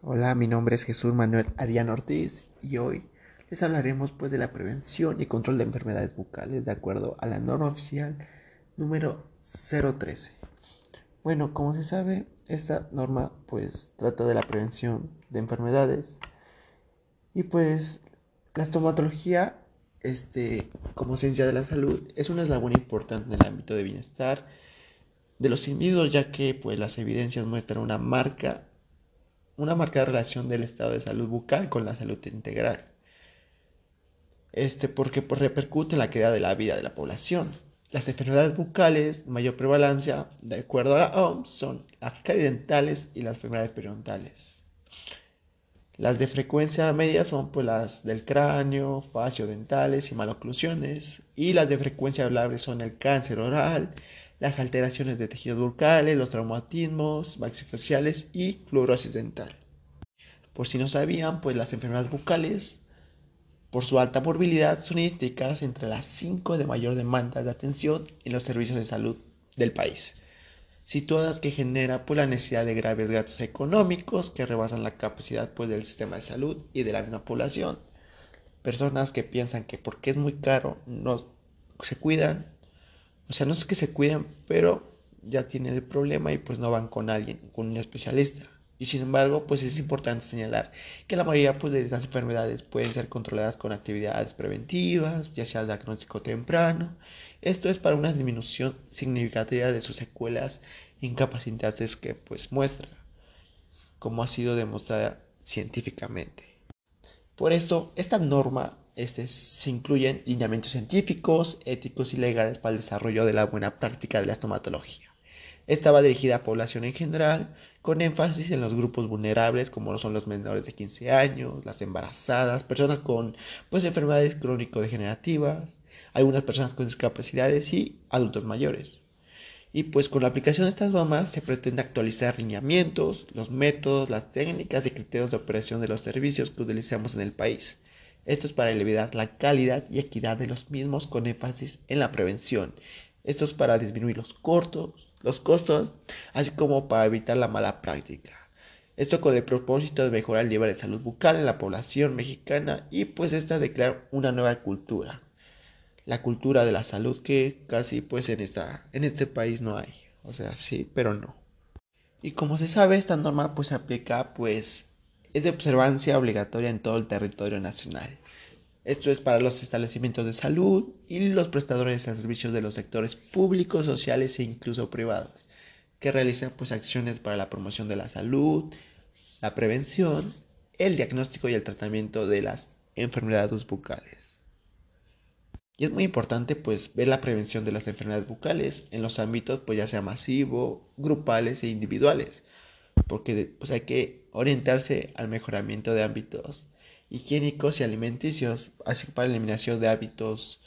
Hola, mi nombre es Jesús Manuel Arián Ortiz y hoy les hablaremos pues de la prevención y control de enfermedades bucales de acuerdo a la norma oficial número 013. Bueno, como se sabe, esta norma pues trata de la prevención de enfermedades y pues la estomatología este como ciencia de la salud es un eslabón importante en el ámbito de bienestar de los individuos ya que pues las evidencias muestran una marca una marcada relación del estado de salud bucal con la salud integral. Este porque pues, repercute en la calidad de la vida de la población. Las enfermedades bucales de mayor prevalencia, de acuerdo a la OMS, son las caridentales y las enfermedades periodontales. Las de frecuencia media son pues, las del cráneo, faciodentales y maloclusiones. Y las de frecuencia hablable son el cáncer oral, las alteraciones de tejidos bucales, los traumatismos maxifaciales y fluorosis dental. Por si no sabían, pues las enfermedades bucales, por su alta morbilidad, son identificadas entre las cinco de mayor demanda de atención en los servicios de salud del país, situadas que generan pues, la necesidad de graves gastos económicos que rebasan la capacidad pues, del sistema de salud y de la misma población. Personas que piensan que porque es muy caro no se cuidan o sea, no es que se cuiden, pero ya tienen el problema y pues no van con alguien, con un especialista. Y sin embargo, pues es importante señalar que la mayoría pues, de estas enfermedades pueden ser controladas con actividades preventivas, ya sea el diagnóstico temprano. Esto es para una disminución significativa de sus secuelas incapacitantes que pues muestra, como ha sido demostrada científicamente. Por esto, esta norma este, se incluyen lineamientos científicos, éticos y legales para el desarrollo de la buena práctica de la estomatología. Estaba dirigida a población en general, con énfasis en los grupos vulnerables como son los menores de 15 años, las embarazadas, personas con pues, enfermedades crónico-degenerativas, algunas personas con discapacidades y adultos mayores. Y pues con la aplicación de estas normas se pretende actualizar lineamientos, los métodos, las técnicas y criterios de operación de los servicios que utilizamos en el país esto es para elevar la calidad y equidad de los mismos con énfasis en la prevención. Esto es para disminuir los, cortos, los costos, así como para evitar la mala práctica. Esto con el propósito de mejorar el nivel de salud bucal en la población mexicana y pues esta de crear una nueva cultura. La cultura de la salud que casi pues en, esta, en este país no hay. O sea, sí, pero no. Y como se sabe, esta norma pues se aplica pues es de observancia obligatoria en todo el territorio nacional. Esto es para los establecimientos de salud y los prestadores de servicios de los sectores públicos, sociales e incluso privados, que realizan pues acciones para la promoción de la salud, la prevención, el diagnóstico y el tratamiento de las enfermedades bucales. Y es muy importante pues ver la prevención de las enfermedades bucales en los ámbitos pues ya sea masivo, grupales e individuales porque pues hay que orientarse al mejoramiento de ámbitos higiénicos y alimenticios, así para la eliminación de hábitos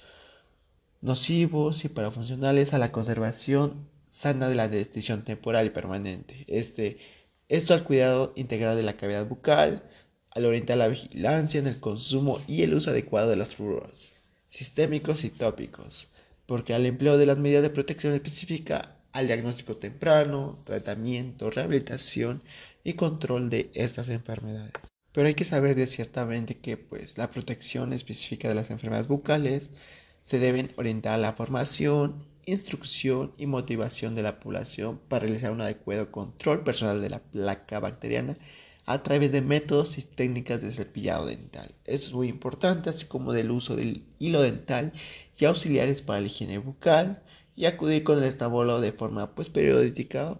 nocivos y para funcionales a la conservación sana de la decisión temporal y permanente. Este, esto al cuidado integral de la cavidad bucal, al orientar la vigilancia en el consumo y el uso adecuado de los fluoros sistémicos y tópicos, porque al empleo de las medidas de protección específica al diagnóstico temprano, tratamiento, rehabilitación y control de estas enfermedades. Pero hay que saber de ciertamente que pues, la protección específica de las enfermedades bucales se deben orientar a la formación, instrucción y motivación de la población para realizar un adecuado control personal de la placa bacteriana a través de métodos y técnicas de cepillado dental. Esto es muy importante, así como del uso del hilo dental y auxiliares para la higiene bucal, y acudir con el estabolo de forma pues periódica,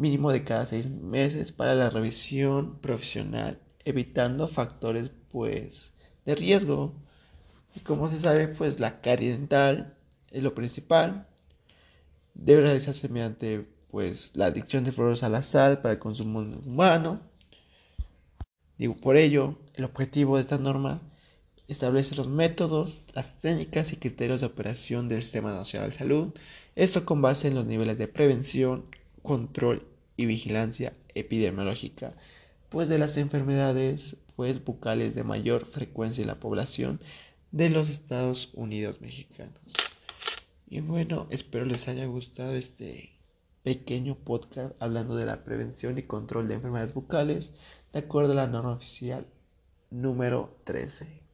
mínimo de cada seis meses para la revisión profesional, evitando factores pues de riesgo. Y como se sabe, pues la carie dental es lo principal. Debe realizarse mediante pues la adicción de fluoros a la sal para el consumo humano. Digo, por ello, el objetivo de esta norma establece los métodos, las técnicas y criterios de operación del Sistema Nacional de Salud, esto con base en los niveles de prevención, control y vigilancia epidemiológica, pues de las enfermedades pues, bucales de mayor frecuencia en la población de los Estados Unidos mexicanos. Y bueno, espero les haya gustado este pequeño podcast hablando de la prevención y control de enfermedades bucales de acuerdo a la norma oficial número 13.